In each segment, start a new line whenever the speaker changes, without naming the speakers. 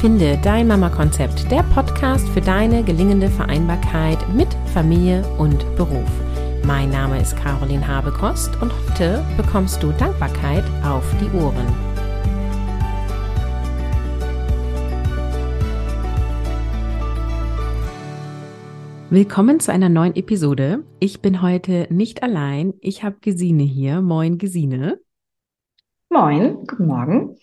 Finde dein Mama-Konzept, der Podcast für deine gelingende Vereinbarkeit mit Familie und Beruf. Mein Name ist Caroline Habekost und heute bekommst du Dankbarkeit auf die Ohren. Willkommen zu einer neuen Episode. Ich bin heute nicht allein. Ich habe Gesine hier. Moin, Gesine.
Moin, guten Morgen.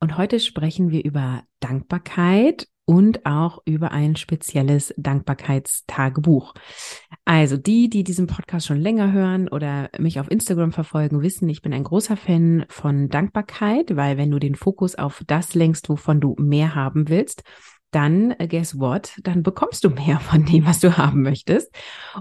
Und heute sprechen wir über Dankbarkeit und auch über ein spezielles Dankbarkeitstagebuch. Also die, die diesen Podcast schon länger hören oder mich auf Instagram verfolgen, wissen, ich bin ein großer Fan von Dankbarkeit, weil wenn du den Fokus auf das lenkst, wovon du mehr haben willst, dann äh, guess what? Dann bekommst du mehr von dem, was du haben möchtest.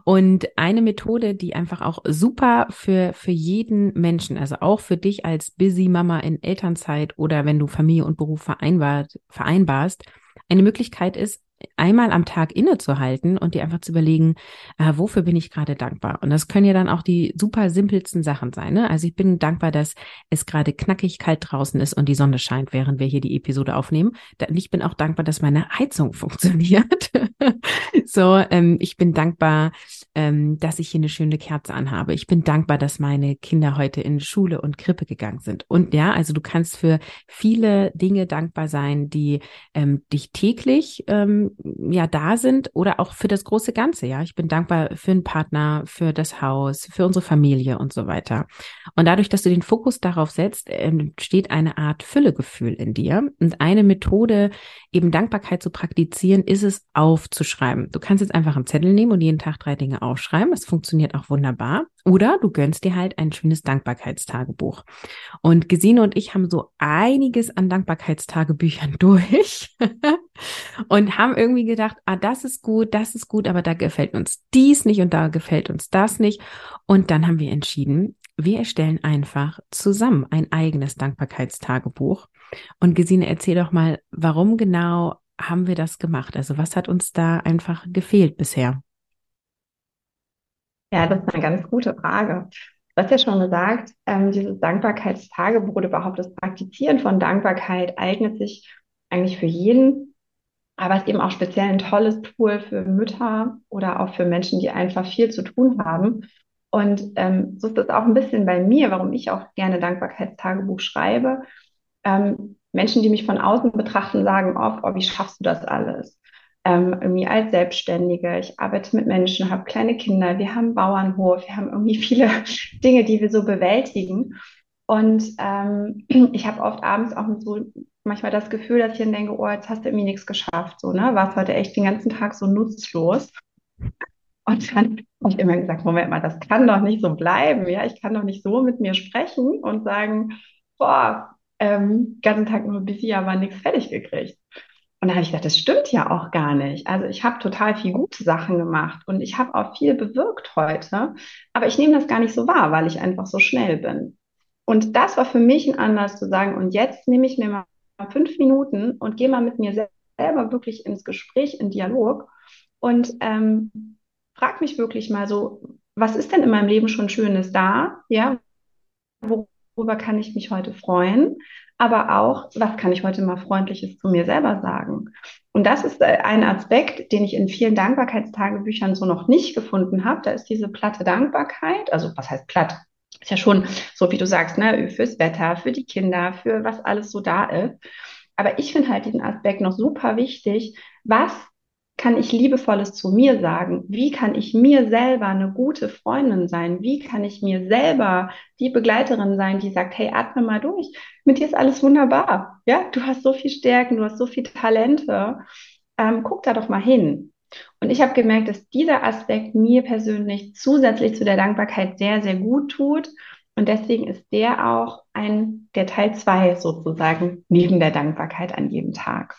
Und eine Methode, die einfach auch super für, für jeden Menschen, also auch für dich als Busy Mama in Elternzeit oder wenn du Familie und Beruf vereinbart, vereinbarst, eine Möglichkeit ist, einmal am Tag innezuhalten und dir einfach zu überlegen, äh, wofür bin ich gerade dankbar? Und das können ja dann auch die super simpelsten Sachen sein. Ne? Also ich bin dankbar, dass es gerade knackig kalt draußen ist und die Sonne scheint, während wir hier die Episode aufnehmen. Ich bin auch dankbar, dass meine Heizung funktioniert. so, ähm, ich bin dankbar, ähm, dass ich hier eine schöne Kerze anhabe. Ich bin dankbar, dass meine Kinder heute in Schule und Krippe gegangen sind. Und ja, also du kannst für viele Dinge dankbar sein, die ähm, dich täglich ähm, ja da sind oder auch für das große Ganze. Ja, ich bin dankbar für einen Partner, für das Haus, für unsere Familie und so weiter. Und dadurch, dass du den Fokus darauf setzt, entsteht eine Art Füllegefühl in dir. Und eine Methode, eben Dankbarkeit zu praktizieren, ist es aufzuschreiben. Du kannst jetzt einfach einen Zettel nehmen und jeden Tag drei Dinge aufschreiben. Das funktioniert auch wunderbar. Oder du gönnst dir halt ein schönes Dankbarkeitstagebuch. Und Gesine und ich haben so einiges an Dankbarkeitstagebüchern durch und haben irgendwie gedacht, ah, das ist gut, das ist gut, aber da gefällt uns dies nicht und da gefällt uns das nicht. Und dann haben wir entschieden, wir erstellen einfach zusammen ein eigenes Dankbarkeitstagebuch. Und Gesine, erzähl doch mal, warum genau haben wir das gemacht? Also was hat uns da einfach gefehlt bisher?
Ja, das ist eine ganz gute Frage. Du hast ja schon gesagt, ähm, dieses Dankbarkeitstagebuch oder überhaupt das Praktizieren von Dankbarkeit eignet sich eigentlich für jeden, aber es ist eben auch speziell ein tolles Tool für Mütter oder auch für Menschen, die einfach viel zu tun haben. Und ähm, so ist es auch ein bisschen bei mir, warum ich auch gerne Dankbarkeitstagebuch schreibe. Ähm, Menschen, die mich von außen betrachten, sagen oft, oh, wie schaffst du das alles? ähm, irgendwie als Selbstständige. Ich arbeite mit Menschen, habe kleine Kinder, wir haben Bauernhof, wir haben irgendwie viele Dinge, die wir so bewältigen. Und ähm, ich habe oft abends auch so manchmal das Gefühl, dass ich dann denke, oh, jetzt hast du irgendwie nichts geschafft. So, ne? Warst heute echt den ganzen Tag so nutzlos. Und dann habe ich immer gesagt, Moment mal, das kann doch nicht so bleiben. Ja, ich kann doch nicht so mit mir sprechen und sagen, boah, ähm, ganzen Tag nur busy, aber nichts fertig gekriegt. Und da habe ich gedacht, das stimmt ja auch gar nicht. Also ich habe total viel gute Sachen gemacht und ich habe auch viel bewirkt heute, aber ich nehme das gar nicht so wahr, weil ich einfach so schnell bin. Und das war für mich ein Anlass zu sagen, und jetzt nehme ich mir mal fünf Minuten und gehe mal mit mir selber wirklich ins Gespräch, in Dialog und ähm, frag mich wirklich mal so, was ist denn in meinem Leben schon Schönes da? Ja, worüber kann ich mich heute freuen? aber auch, was kann ich heute mal Freundliches zu mir selber sagen? Und das ist äh, ein Aspekt, den ich in vielen Dankbarkeitstagebüchern so noch nicht gefunden habe. Da ist diese platte Dankbarkeit, also was heißt platt? Ist ja schon so, wie du sagst, ne, fürs Wetter, für die Kinder, für was alles so da ist. Aber ich finde halt diesen Aspekt noch super wichtig. Was kann ich liebevolles zu mir sagen? Wie kann ich mir selber eine gute Freundin sein? Wie kann ich mir selber die Begleiterin sein, die sagt, hey, atme mal durch. Mit dir ist alles wunderbar. Ja, du hast so viel Stärken, du hast so viele Talente. Ähm, guck da doch mal hin. Und ich habe gemerkt, dass dieser Aspekt mir persönlich zusätzlich zu der Dankbarkeit sehr, sehr gut tut. Und deswegen ist der auch ein, der Teil zwei sozusagen neben der Dankbarkeit an jedem Tag.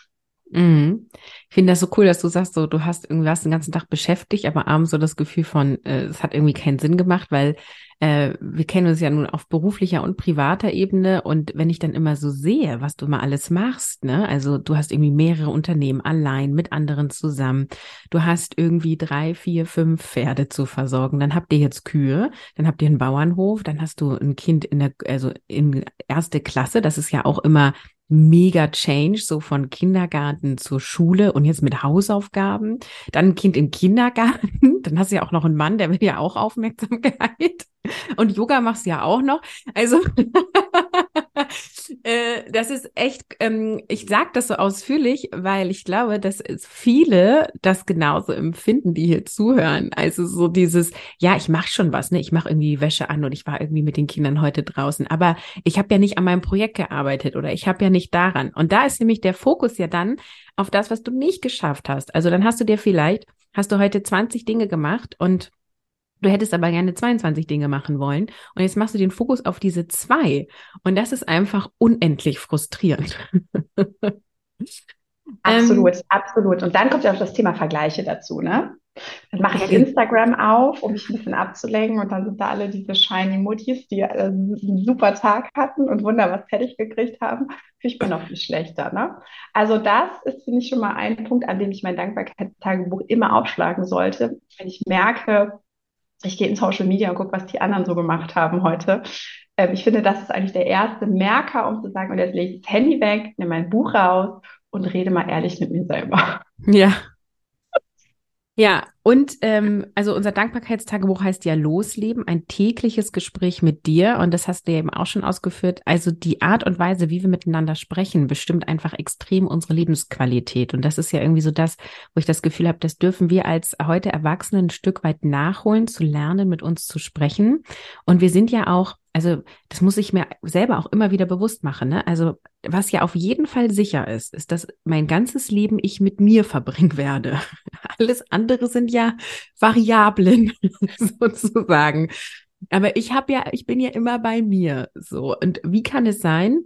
Mhm. Ich finde das so cool, dass du sagst, so du hast irgendwie was den ganzen Tag beschäftigt, aber abends so das Gefühl von, äh, es hat irgendwie keinen Sinn gemacht, weil äh, wir kennen uns ja nun auf beruflicher und privater Ebene und wenn ich dann immer so sehe, was du immer alles machst, ne, also du hast irgendwie mehrere Unternehmen allein mit anderen zusammen, du hast irgendwie drei, vier, fünf Pferde zu versorgen, dann habt ihr jetzt Kühe, dann habt ihr einen Bauernhof, dann hast du ein Kind in der, also in erste Klasse, das ist ja auch immer mega Change, so von Kindergarten zur Schule und jetzt mit Hausaufgaben. Dann ein Kind im Kindergarten. Dann hast du ja auch noch einen Mann, der will ja auch Aufmerksamkeit. Und Yoga machst du ja auch noch. Also äh, das ist echt, ähm, ich sage das so ausführlich, weil ich glaube, dass viele das genauso empfinden, die hier zuhören. Also so dieses, ja, ich mache schon was, ne? Ich mache irgendwie Wäsche an und ich war irgendwie mit den Kindern heute draußen. Aber ich habe ja nicht an meinem Projekt gearbeitet oder ich habe ja nicht daran. Und da ist nämlich der Fokus ja dann auf das, was du nicht geschafft hast. Also dann hast du dir vielleicht, hast du heute 20 Dinge gemacht und Du hättest aber gerne 22 Dinge machen wollen und jetzt machst du den Fokus auf diese zwei und das ist einfach unendlich frustrierend.
Absolut, ähm, absolut. Und dann kommt ja auch das Thema Vergleiche dazu, ne? Dann mache ich Instagram auf, um mich ein bisschen abzulenken und dann sind da alle diese shiny Muttis, die äh, einen super Tag hatten und Wunder was fertig gekriegt haben. Ich bin noch viel schlechter, ne? Also das ist, finde ich, schon mal ein Punkt, an dem ich mein Dankbarkeitstagebuch immer aufschlagen sollte, wenn ich merke, ich gehe in Social Media und gucke, was die anderen so gemacht haben heute. Ähm, ich finde, das ist eigentlich der erste Merker, um zu sagen, und jetzt lege ich das Handy weg, nehme mein Buch raus und rede mal ehrlich mit mir selber.
Ja, ja, und ähm, also unser Dankbarkeitstagebuch heißt ja Losleben, ein tägliches Gespräch mit dir. Und das hast du ja eben auch schon ausgeführt. Also die Art und Weise, wie wir miteinander sprechen, bestimmt einfach extrem unsere Lebensqualität. Und das ist ja irgendwie so das, wo ich das Gefühl habe, das dürfen wir als heute Erwachsene ein Stück weit nachholen, zu lernen, mit uns zu sprechen. Und wir sind ja auch also das muss ich mir selber auch immer wieder bewusst machen. Ne? Also was ja auf jeden Fall sicher ist, ist, dass mein ganzes Leben ich mit mir verbringen werde. Alles andere sind ja Variablen sozusagen. Aber ich habe ja, ich bin ja immer bei mir so. Und wie kann es sein,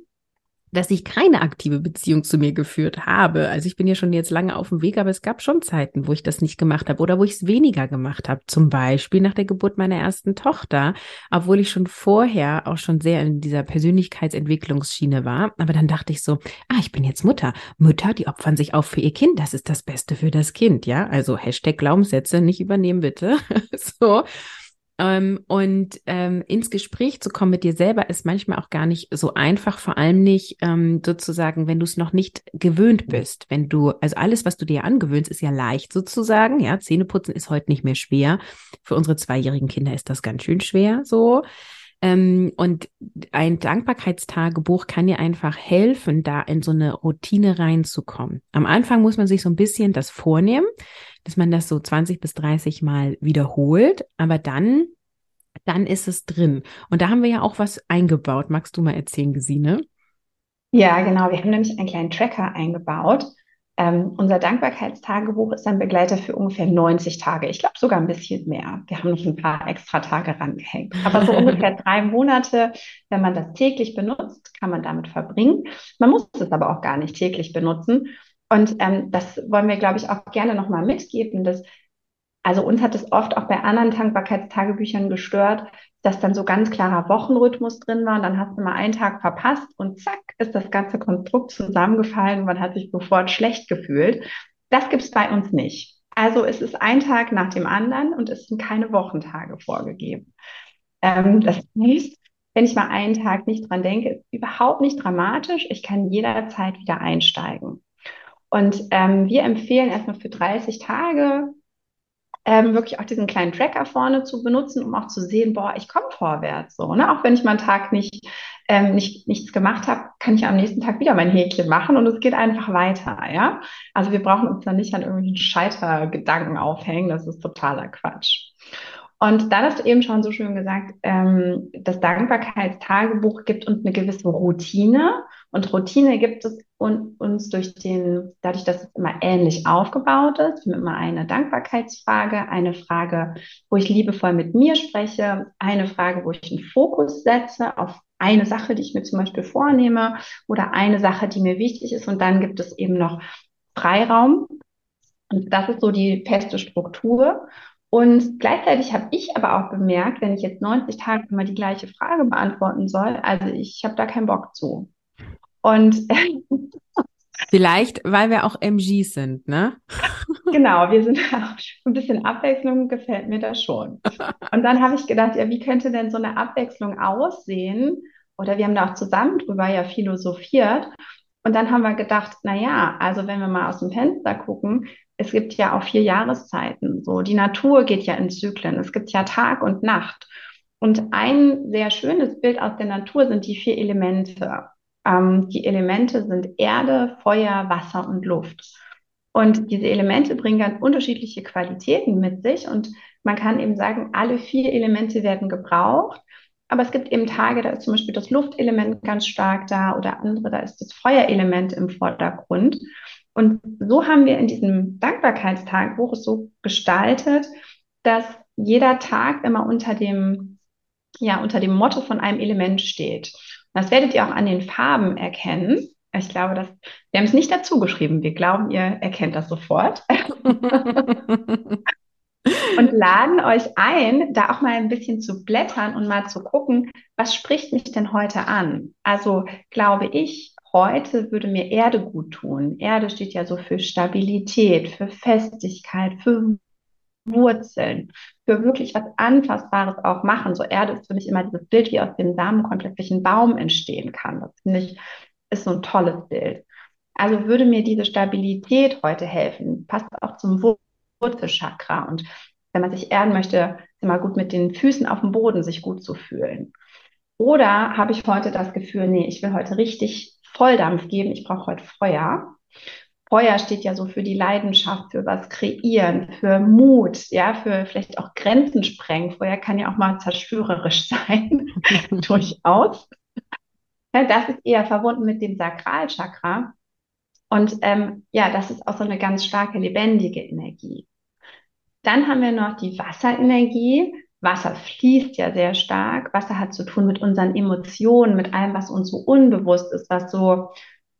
dass ich keine aktive Beziehung zu mir geführt habe. Also ich bin ja schon jetzt lange auf dem Weg, aber es gab schon Zeiten, wo ich das nicht gemacht habe oder wo ich es weniger gemacht habe. Zum Beispiel nach der Geburt meiner ersten Tochter, obwohl ich schon vorher auch schon sehr in dieser Persönlichkeitsentwicklungsschiene war. Aber dann dachte ich so, ah, ich bin jetzt Mutter. Mütter, die opfern sich auf für ihr Kind. Das ist das Beste für das Kind, ja. Also Hashtag Glaubenssätze nicht übernehmen bitte. so. Ähm, und ähm, ins Gespräch zu kommen mit dir selber ist manchmal auch gar nicht so einfach, vor allem nicht ähm, sozusagen, wenn du es noch nicht gewöhnt bist. Wenn du, also alles, was du dir angewöhnst, ist ja leicht sozusagen. Ja, Zähneputzen ist heute nicht mehr schwer. Für unsere zweijährigen Kinder ist das ganz schön schwer so. Ähm, und ein Dankbarkeitstagebuch kann dir einfach helfen, da in so eine Routine reinzukommen. Am Anfang muss man sich so ein bisschen das vornehmen, dass man das so 20 bis 30 Mal wiederholt, aber dann, dann ist es drin. Und da haben wir ja auch was eingebaut. Magst du mal erzählen, Gesine?
Ja, genau. Wir haben nämlich einen kleinen Tracker eingebaut. Ähm, unser Dankbarkeitstagebuch ist ein Begleiter für ungefähr 90 Tage. Ich glaube sogar ein bisschen mehr. Wir haben noch ein paar extra Tage rangehängt. Aber so ungefähr drei Monate, wenn man das täglich benutzt, kann man damit verbringen. Man muss es aber auch gar nicht täglich benutzen. Und ähm, das wollen wir, glaube ich, auch gerne nochmal mitgeben, dass also uns hat es oft auch bei anderen Dankbarkeitstagebüchern gestört, dass dann so ganz klarer Wochenrhythmus drin war. Und dann hast du mal einen Tag verpasst und zack, ist das ganze Konstrukt zusammengefallen und man hat sich sofort schlecht gefühlt. Das gibt es bei uns nicht. Also es ist ein Tag nach dem anderen und es sind keine Wochentage vorgegeben. Ähm, das heißt, wenn ich mal einen Tag nicht dran denke, ist überhaupt nicht dramatisch. Ich kann jederzeit wieder einsteigen. Und ähm, wir empfehlen erstmal für 30 Tage ähm, wirklich auch diesen kleinen Tracker vorne zu benutzen, um auch zu sehen, boah, ich komme vorwärts. So, ne? Auch wenn ich mal einen Tag nicht, ähm, nicht nichts gemacht habe, kann ich am nächsten Tag wieder mein Häkchen machen und es geht einfach weiter. Ja, also wir brauchen uns da nicht an irgendwelchen Scheitergedanken aufhängen. Das ist totaler Quatsch. Und dann hast du eben schon so schön gesagt, ähm, das Dankbarkeitstagebuch gibt uns eine gewisse Routine. Und Routine gibt es un uns durch den, dadurch, dass es immer ähnlich aufgebaut ist. Wir immer eine Dankbarkeitsfrage, eine Frage, wo ich liebevoll mit mir spreche, eine Frage, wo ich einen Fokus setze auf eine Sache, die ich mir zum Beispiel vornehme oder eine Sache, die mir wichtig ist. Und dann gibt es eben noch Freiraum. Und das ist so die feste Struktur. Und gleichzeitig habe ich aber auch bemerkt, wenn ich jetzt 90 Tage immer die gleiche Frage beantworten soll, also ich habe da keinen Bock zu. Und
vielleicht, weil wir auch MGs sind, ne?
genau, wir sind auch ein bisschen Abwechslung gefällt mir da schon. Und dann habe ich gedacht, ja, wie könnte denn so eine Abwechslung aussehen? Oder wir haben da auch zusammen drüber ja philosophiert. Und dann haben wir gedacht, na ja, also wenn wir mal aus dem Fenster gucken, es gibt ja auch vier Jahreszeiten. So, die Natur geht ja in Zyklen. Es gibt ja Tag und Nacht. Und ein sehr schönes Bild aus der Natur sind die vier Elemente. Ähm, die Elemente sind Erde, Feuer, Wasser und Luft. Und diese Elemente bringen ganz unterschiedliche Qualitäten mit sich. Und man kann eben sagen, alle vier Elemente werden gebraucht. Aber es gibt eben Tage, da ist zum Beispiel das Luftelement ganz stark da oder andere, da ist das Feuerelement im Vordergrund. Und so haben wir in diesem Dankbarkeitstagebuch es so gestaltet, dass jeder Tag immer unter dem, ja, unter dem Motto von einem Element steht. Das werdet ihr auch an den Farben erkennen. Ich glaube, dass wir haben es nicht dazu geschrieben. Wir glauben, ihr erkennt das sofort. und laden euch ein, da auch mal ein bisschen zu blättern und mal zu gucken, was spricht mich denn heute an? Also glaube ich, heute würde mir Erde gut tun. Erde steht ja so für Stabilität, für Festigkeit, für Wurzeln, für wirklich was Anfassbares auch machen. So Erde ist für mich immer dieses Bild, wie aus dem Samenkorn ein Baum entstehen kann. Das finde ich, ist so ein tolles Bild. Also würde mir diese Stabilität heute helfen. Passt auch zum Wurzelchakra. Und wenn man sich erden möchte, ist immer gut mit den Füßen auf dem Boden sich gut zu fühlen. Oder habe ich heute das Gefühl, nee, ich will heute richtig Volldampf geben, ich brauche heute Feuer. Feuer steht ja so für die Leidenschaft, für was kreieren, für Mut, ja, für vielleicht auch Grenzen sprengen. Feuer kann ja auch mal zerstörerisch sein, durchaus. Ja, das ist eher verbunden mit dem Sakralchakra. Und ähm, ja, das ist auch so eine ganz starke lebendige Energie. Dann haben wir noch die Wasserenergie. Wasser fließt ja sehr stark. Wasser hat zu tun mit unseren Emotionen, mit allem, was uns so unbewusst ist, was so,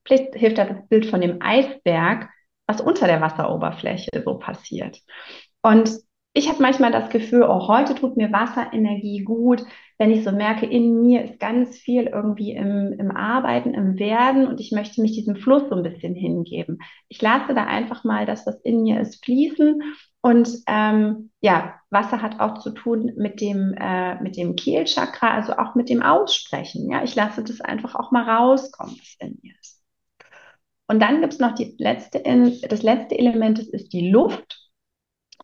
vielleicht hilft das Bild von dem Eisberg, was unter der Wasseroberfläche so passiert. Und ich habe manchmal das Gefühl, oh, heute tut mir Wasserenergie gut, wenn ich so merke, in mir ist ganz viel irgendwie im, im Arbeiten, im Werden und ich möchte mich diesem Fluss so ein bisschen hingeben. Ich lasse da einfach mal das, was in mir ist, fließen. Und ähm, ja, Wasser hat auch zu tun mit dem, äh, mit dem Kehlchakra, also auch mit dem Aussprechen. Ja, ich lasse das einfach auch mal rauskommen, was in mir ist. Und dann gibt es noch die letzte, das letzte Element, das ist die Luft.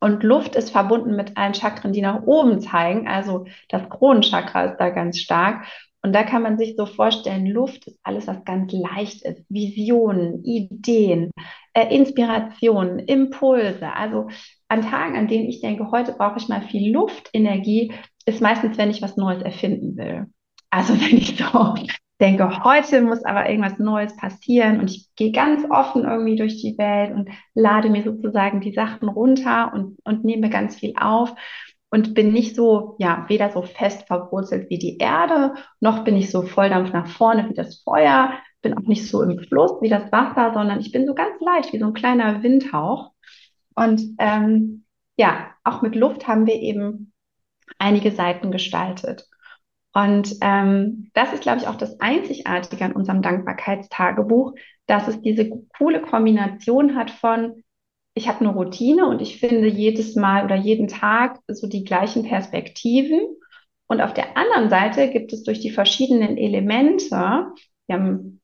Und Luft ist verbunden mit allen Chakren, die nach oben zeigen. Also das Kronenchakra ist da ganz stark. Und da kann man sich so vorstellen, Luft ist alles, was ganz leicht ist. Visionen, Ideen, äh, Inspirationen, Impulse. Also an Tagen, an denen ich denke, heute brauche ich mal viel Luftenergie, ist meistens, wenn ich was Neues erfinden will. Also wenn ich so denke, heute muss aber irgendwas Neues passieren und ich gehe ganz offen irgendwie durch die Welt und lade mir sozusagen die Sachen runter und, und nehme ganz viel auf und bin nicht so, ja, weder so fest verwurzelt wie die Erde, noch bin ich so Volldampf nach vorne wie das Feuer, bin auch nicht so im Fluss wie das Wasser, sondern ich bin so ganz leicht wie so ein kleiner Windhauch. Und ähm, ja, auch mit Luft haben wir eben einige Seiten gestaltet. Und ähm, das ist, glaube ich, auch das Einzigartige an unserem Dankbarkeitstagebuch, dass es diese coole Kombination hat von, ich habe eine Routine und ich finde jedes Mal oder jeden Tag so die gleichen Perspektiven. Und auf der anderen Seite gibt es durch die verschiedenen Elemente, wir haben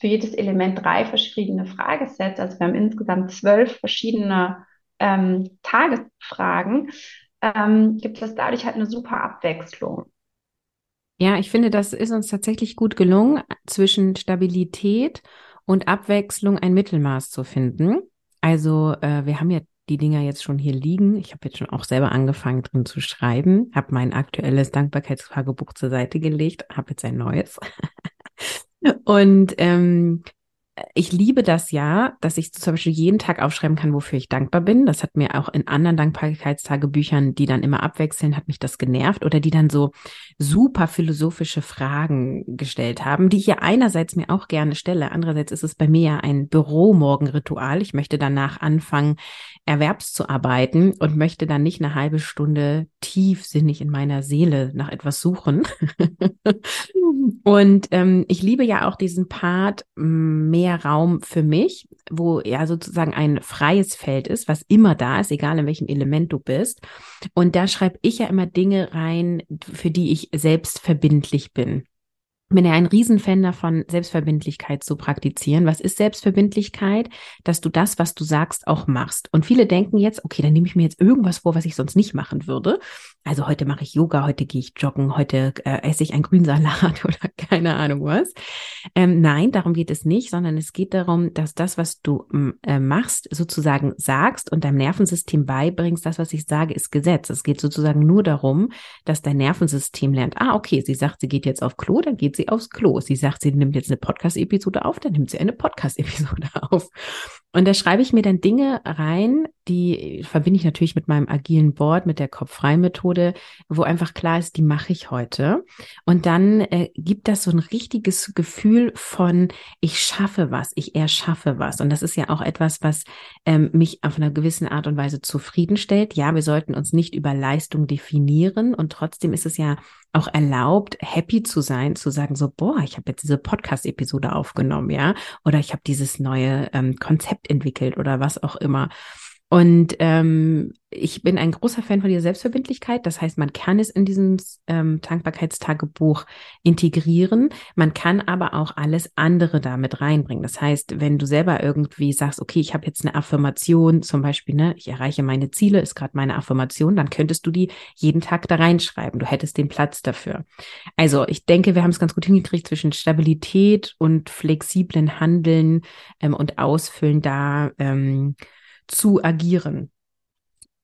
für jedes Element drei verschiedene Fragesets, also wir haben insgesamt zwölf verschiedene ähm, Tagesfragen, ähm, gibt es dadurch halt eine super Abwechslung.
Ja, ich finde, das ist uns tatsächlich gut gelungen, zwischen Stabilität und Abwechslung ein Mittelmaß zu finden. Also äh, wir haben ja die Dinger jetzt schon hier liegen. Ich habe jetzt schon auch selber angefangen drin zu schreiben, habe mein aktuelles Dankbarkeitstagebuch zur Seite gelegt, habe jetzt ein neues. und ähm, ich liebe das ja, dass ich zum Beispiel jeden Tag aufschreiben kann, wofür ich dankbar bin. Das hat mir auch in anderen Dankbarkeitstagebüchern, die dann immer abwechseln, hat mich das genervt oder die dann so super philosophische Fragen gestellt haben, die ich ja einerseits mir auch gerne stelle. Andererseits ist es bei mir ja ein Büromorgenritual. Ich möchte danach anfangen, erwerbszuarbeiten und möchte dann nicht eine halbe Stunde tiefsinnig in meiner Seele nach etwas suchen. und ähm, ich liebe ja auch diesen Part mehr Raum für mich, wo ja sozusagen ein freies Feld ist, was immer da ist, egal in welchem Element du bist. Und da schreibe ich ja immer Dinge rein, für die ich selbst verbindlich bin. Bin ja ein Riesenfan davon, Selbstverbindlichkeit zu praktizieren. Was ist Selbstverbindlichkeit? Dass du das, was du sagst, auch machst. Und viele denken jetzt, okay, dann nehme ich mir jetzt irgendwas vor, was ich sonst nicht machen würde. Also heute mache ich Yoga, heute gehe ich joggen, heute äh, esse ich ein Grünsalat oder keine Ahnung was. Ähm, nein, darum geht es nicht, sondern es geht darum, dass das, was du äh, machst, sozusagen sagst und deinem Nervensystem beibringst, das, was ich sage, ist Gesetz. Es geht sozusagen nur darum, dass dein Nervensystem lernt, ah, okay, sie sagt, sie geht jetzt auf Klo, dann geht sie aufs Klo. Sie sagt, sie nimmt jetzt eine Podcast-Episode auf, dann nimmt sie eine Podcast-Episode auf. Und da schreibe ich mir dann Dinge rein, die verbinde ich natürlich mit meinem agilen Board, mit der Kopf-Frei-Methode, wo einfach klar ist, die mache ich heute. Und dann äh, gibt das so ein richtiges Gefühl von, ich schaffe was, ich erschaffe was. Und das ist ja auch etwas, was ähm, mich auf einer gewissen Art und Weise zufriedenstellt. Ja, wir sollten uns nicht über Leistung definieren und trotzdem ist es ja auch erlaubt, happy zu sein, zu sagen so, boah, ich habe jetzt diese Podcast-Episode aufgenommen, ja, oder ich habe dieses neue ähm, Konzept entwickelt oder was auch immer. Und ähm, ich bin ein großer Fan von dieser Selbstverbindlichkeit. Das heißt, man kann es in diesem ähm, Dankbarkeitstagebuch integrieren. Man kann aber auch alles andere damit reinbringen. Das heißt, wenn du selber irgendwie sagst, okay, ich habe jetzt eine Affirmation, zum Beispiel, ne, ich erreiche meine Ziele, ist gerade meine Affirmation, dann könntest du die jeden Tag da reinschreiben. Du hättest den Platz dafür. Also ich denke, wir haben es ganz gut hingekriegt zwischen Stabilität und flexiblen Handeln ähm, und Ausfüllen da. Ähm, zu agieren.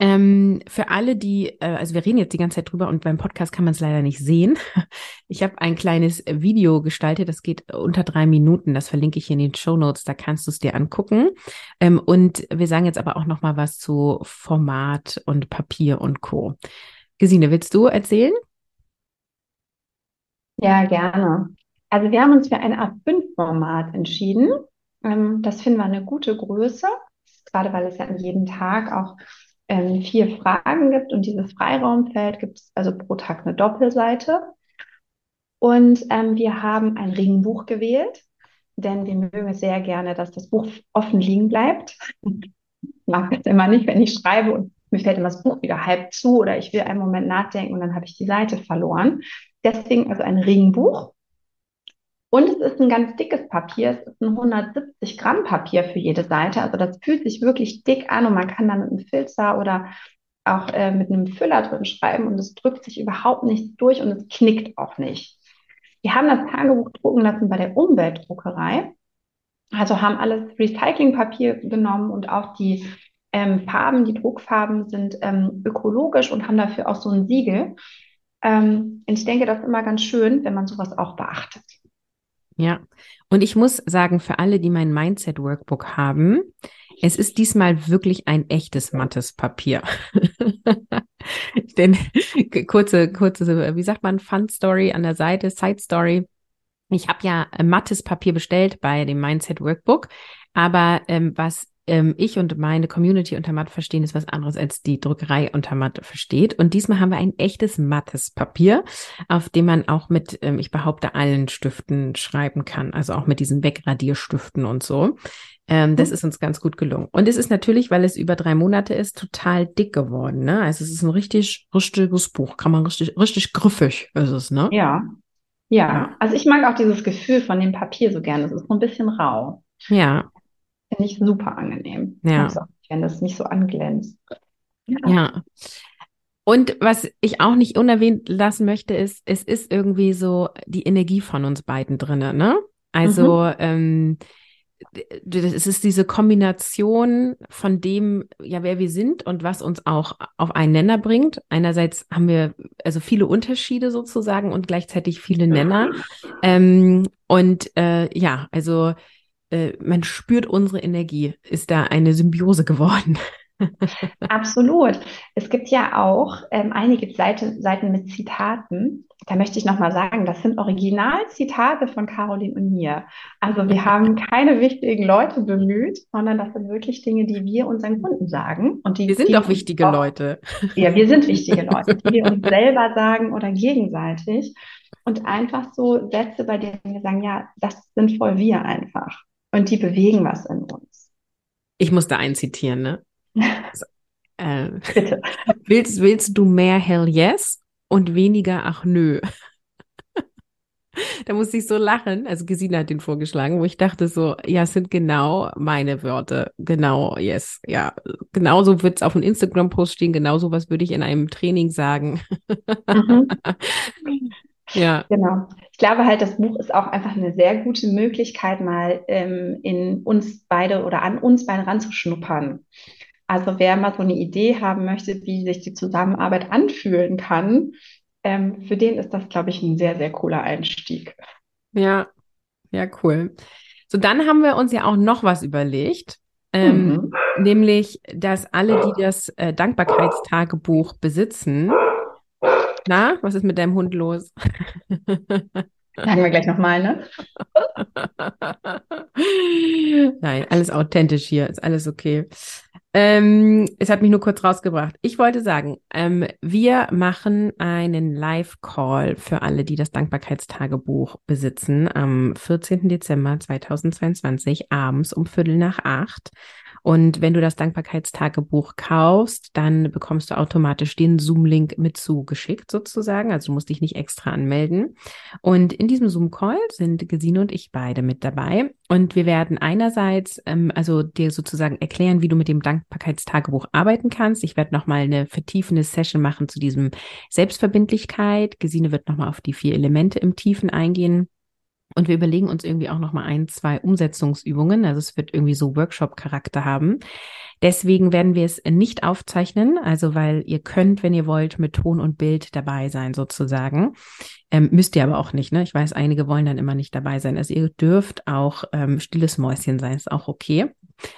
Ähm, für alle, die, äh, also wir reden jetzt die ganze Zeit drüber und beim Podcast kann man es leider nicht sehen. Ich habe ein kleines Video gestaltet, das geht unter drei Minuten. Das verlinke ich in den Show Notes. Da kannst du es dir angucken. Ähm, und wir sagen jetzt aber auch noch mal was zu Format und Papier und Co. Gesine, willst du erzählen?
Ja, gerne. Also wir haben uns für ein A5-Format entschieden. Ähm, das finden wir eine gute Größe gerade weil es ja an jedem Tag auch ähm, vier Fragen gibt und dieses Freiraumfeld gibt es also pro Tag eine Doppelseite. Und ähm, wir haben ein Ringbuch gewählt, denn wir mögen es sehr gerne, dass das Buch offen liegen bleibt. Ich mag es immer nicht, wenn ich schreibe und mir fällt immer das Buch wieder halb zu oder ich will einen Moment nachdenken und dann habe ich die Seite verloren. Deswegen also ein Ringbuch. Und es ist ein ganz dickes Papier. Es ist ein 170 Gramm Papier für jede Seite. Also das fühlt sich wirklich dick an und man kann dann mit einem Filzer oder auch äh, mit einem Füller drin schreiben und es drückt sich überhaupt nichts durch und es knickt auch nicht. Wir haben das Tagebuch drucken lassen bei der Umweltdruckerei. Also haben alles Recyclingpapier genommen und auch die ähm, Farben, die Druckfarben sind ähm, ökologisch und haben dafür auch so ein Siegel. Ähm, ich denke, das ist immer ganz schön, wenn man sowas auch beachtet.
Ja, und ich muss sagen, für alle, die mein Mindset-Workbook haben, es ist diesmal wirklich ein echtes mattes Papier. Denn kurze, kurze, wie sagt man, Fun Story an der Seite, Side Story. Ich habe ja mattes Papier bestellt bei dem Mindset Workbook, aber ähm, was ähm, ich und meine Community unter Matt verstehen, ist was anderes als die Druckerei unter Matt versteht. Und diesmal haben wir ein echtes mattes Papier, auf dem man auch mit, ähm, ich behaupte, allen Stiften schreiben kann. Also auch mit diesen Wegradierstiften und so. Ähm, das mhm. ist uns ganz gut gelungen. Und es ist natürlich, weil es über drei Monate ist, total dick geworden. Ne? Also es ist ein richtig, richtiges Buch. Kann man richtig, richtig griffig ist es, ne?
Ja. Ja. ja. Also ich mag auch dieses Gefühl von dem Papier so gerne. Es ist so ein bisschen rau.
Ja.
Finde ich super angenehm.
Ja.
Also, wenn das nicht so anglänzt.
Ja. ja. Und was ich auch nicht unerwähnt lassen möchte, ist, es ist irgendwie so die Energie von uns beiden drinnen, ne? Also, mhm. ähm, es ist diese Kombination von dem, ja, wer wir sind und was uns auch auf einen Nenner bringt. Einerseits haben wir also viele Unterschiede sozusagen und gleichzeitig viele Nenner. Ähm, und äh, ja, also äh, man spürt unsere Energie. Ist da eine Symbiose geworden?
Absolut. Es gibt ja auch ähm, einige Seite, Seiten mit Zitaten. Da möchte ich nochmal sagen, das sind Originalzitate von Caroline und mir. Also wir haben keine wichtigen Leute bemüht, sondern das sind wirklich Dinge, die wir unseren Kunden sagen. Und die,
wir sind doch wichtige auch, Leute.
Ja, wir sind wichtige Leute, die wir uns selber sagen oder gegenseitig. Und einfach so Sätze, bei denen wir sagen, ja, das sind voll wir einfach. Und die bewegen was in uns.
Ich muss da einen zitieren, ne? Äh, Bitte. Willst, willst du mehr Hell Yes und weniger Ach nö? Da musste ich so lachen. Also Gesine hat den vorgeschlagen, wo ich dachte so, ja, es sind genau meine Wörter. Genau, yes. Ja, genauso wird es auf einem Instagram-Post stehen. Genauso was würde ich in einem Training sagen. Mhm.
ja. Genau. Ich glaube halt, das Buch ist auch einfach eine sehr gute Möglichkeit, mal ähm, in uns beide oder an uns beide ranzuschnuppern. Also wer mal so eine Idee haben möchte, wie sich die Zusammenarbeit anfühlen kann, ähm, für den ist das, glaube ich, ein sehr, sehr cooler Einstieg.
Ja, ja, cool. So, dann haben wir uns ja auch noch was überlegt. Ähm, mhm. Nämlich, dass alle, die das äh, Dankbarkeitstagebuch besitzen, na, was ist mit deinem Hund los?
Sagen wir gleich nochmal, ne?
Nein, alles authentisch hier, ist alles okay. Ähm, es hat mich nur kurz rausgebracht. Ich wollte sagen, ähm, wir machen einen Live-Call für alle, die das Dankbarkeitstagebuch besitzen, am 14. Dezember 2022 abends um Viertel nach acht. Und wenn du das Dankbarkeitstagebuch kaufst, dann bekommst du automatisch den Zoom-Link mit zugeschickt sozusagen. Also du musst dich nicht extra anmelden. Und in diesem Zoom-Call sind Gesine und ich beide mit dabei. Und wir werden einerseits, ähm, also dir sozusagen erklären, wie du mit dem Dankbarkeitstagebuch arbeiten kannst. Ich werde nochmal eine vertiefende Session machen zu diesem Selbstverbindlichkeit. Gesine wird nochmal auf die vier Elemente im Tiefen eingehen. Und wir überlegen uns irgendwie auch noch mal ein, zwei Umsetzungsübungen. Also es wird irgendwie so Workshop-Charakter haben. Deswegen werden wir es nicht aufzeichnen, also weil ihr könnt, wenn ihr wollt, mit Ton und Bild dabei sein sozusagen. Ähm, müsst ihr aber auch nicht. Ne? Ich weiß, einige wollen dann immer nicht dabei sein. Also ihr dürft auch ähm, stilles Mäuschen sein, ist auch okay.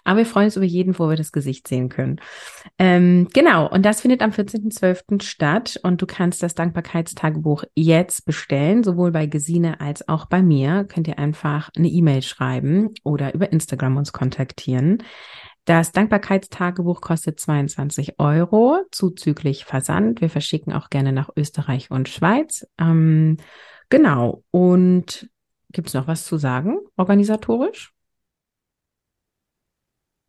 Aber wir freuen uns über jeden, wo wir das Gesicht sehen können. Ähm, genau, und das findet am 14.12. statt und du kannst das Dankbarkeitstagebuch jetzt bestellen, sowohl bei Gesine als auch bei mir. Könnt ihr einfach eine E-Mail schreiben oder über Instagram uns kontaktieren. Das Dankbarkeitstagebuch kostet 22 Euro, zuzüglich Versand. Wir verschicken auch gerne nach Österreich und Schweiz. Ähm, genau. Und gibt es noch was zu sagen, organisatorisch?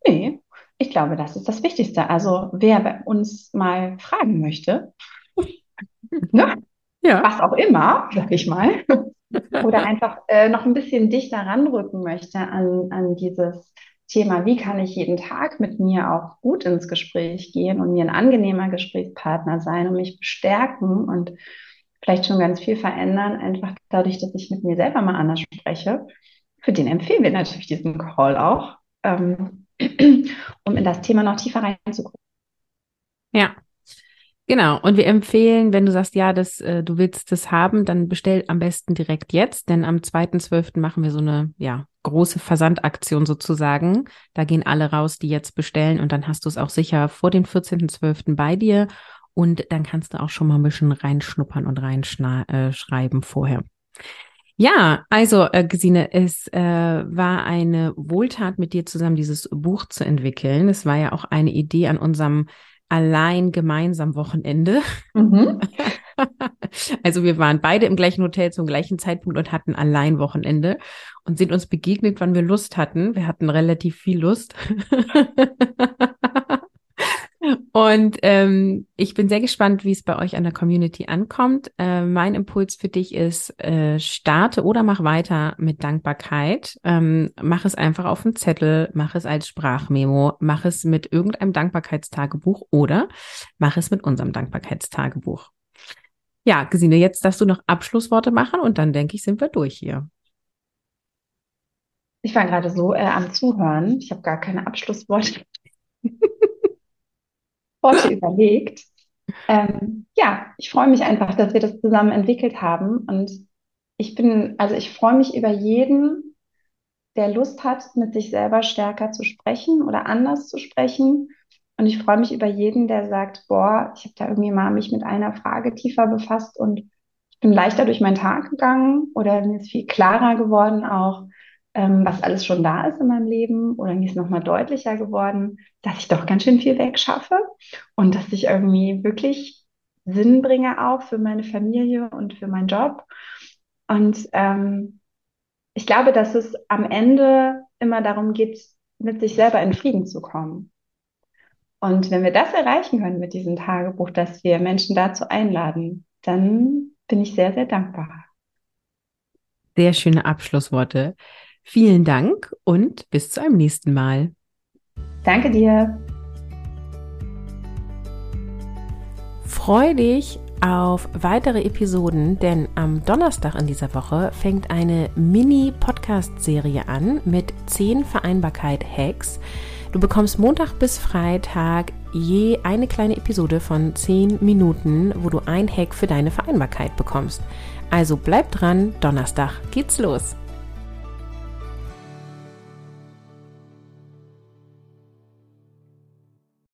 Nee, ich glaube, das ist das Wichtigste. Also wer bei uns mal fragen möchte, ne? ja. was auch immer, sag ich mal, oder einfach äh, noch ein bisschen dichter ranrücken möchte an, an dieses Thema, wie kann ich jeden Tag mit mir auch gut ins Gespräch gehen und mir ein angenehmer Gesprächspartner sein und mich bestärken und vielleicht schon ganz viel verändern, einfach dadurch, dass ich mit mir selber mal anders spreche. Für den empfehlen wir natürlich diesen Call auch. Ähm, um in das Thema noch tiefer reinzugucken.
Ja, Genau. Und wir empfehlen, wenn du sagst, ja, das, äh, du willst das haben, dann bestell am besten direkt jetzt, denn am 2.12. machen wir so eine, ja, große Versandaktion sozusagen. Da gehen alle raus, die jetzt bestellen und dann hast du es auch sicher vor dem 14.12. bei dir und dann kannst du auch schon mal ein bisschen reinschnuppern und reinschreiben äh, vorher. Ja, also äh, Gesine, es äh, war eine Wohltat, mit dir zusammen dieses Buch zu entwickeln. Es war ja auch eine Idee an unserem allein gemeinsam Wochenende. Mhm. also wir waren beide im gleichen Hotel zum gleichen Zeitpunkt und hatten allein Wochenende und sind uns begegnet, wann wir Lust hatten. Wir hatten relativ viel Lust. Und ähm, ich bin sehr gespannt, wie es bei euch an der Community ankommt. Äh, mein Impuls für dich ist, äh, starte oder mach weiter mit Dankbarkeit. Ähm, mach es einfach auf einen Zettel, mach es als Sprachmemo, mach es mit irgendeinem Dankbarkeitstagebuch oder mach es mit unserem Dankbarkeitstagebuch. Ja, Gesine, jetzt darfst du noch Abschlussworte machen und dann denke ich, sind wir durch hier.
Ich war gerade so äh, am Zuhören. Ich habe gar keine Abschlussworte. Worte überlegt. Ähm, ja, ich freue mich einfach, dass wir das zusammen entwickelt haben. Und ich bin, also ich freue mich über jeden, der Lust hat, mit sich selber stärker zu sprechen oder anders zu sprechen. Und ich freue mich über jeden, der sagt, boah, ich habe da irgendwie mal mich mit einer Frage tiefer befasst und ich bin leichter durch meinen Tag gegangen oder mir ist viel klarer geworden auch, ähm, was alles schon da ist in meinem Leben oder mir ist nochmal deutlicher geworden, dass ich doch ganz schön viel wegschaffe und dass ich irgendwie wirklich Sinn bringe auch für meine Familie und für meinen Job. Und ähm, ich glaube, dass es am Ende immer darum geht, mit sich selber in Frieden zu kommen. Und wenn wir das erreichen können mit diesem Tagebuch, dass wir Menschen dazu einladen, dann bin ich sehr, sehr dankbar.
Sehr schöne Abschlussworte. Vielen Dank und bis zu einem nächsten Mal.
Danke dir.
Freu dich auf weitere Episoden, denn am Donnerstag in dieser Woche fängt eine Mini-Podcast-Serie an mit 10 Vereinbarkeit-Hacks. Du bekommst Montag bis Freitag je eine kleine Episode von 10 Minuten, wo du ein Hack für deine Vereinbarkeit bekommst. Also bleib dran, Donnerstag geht's los.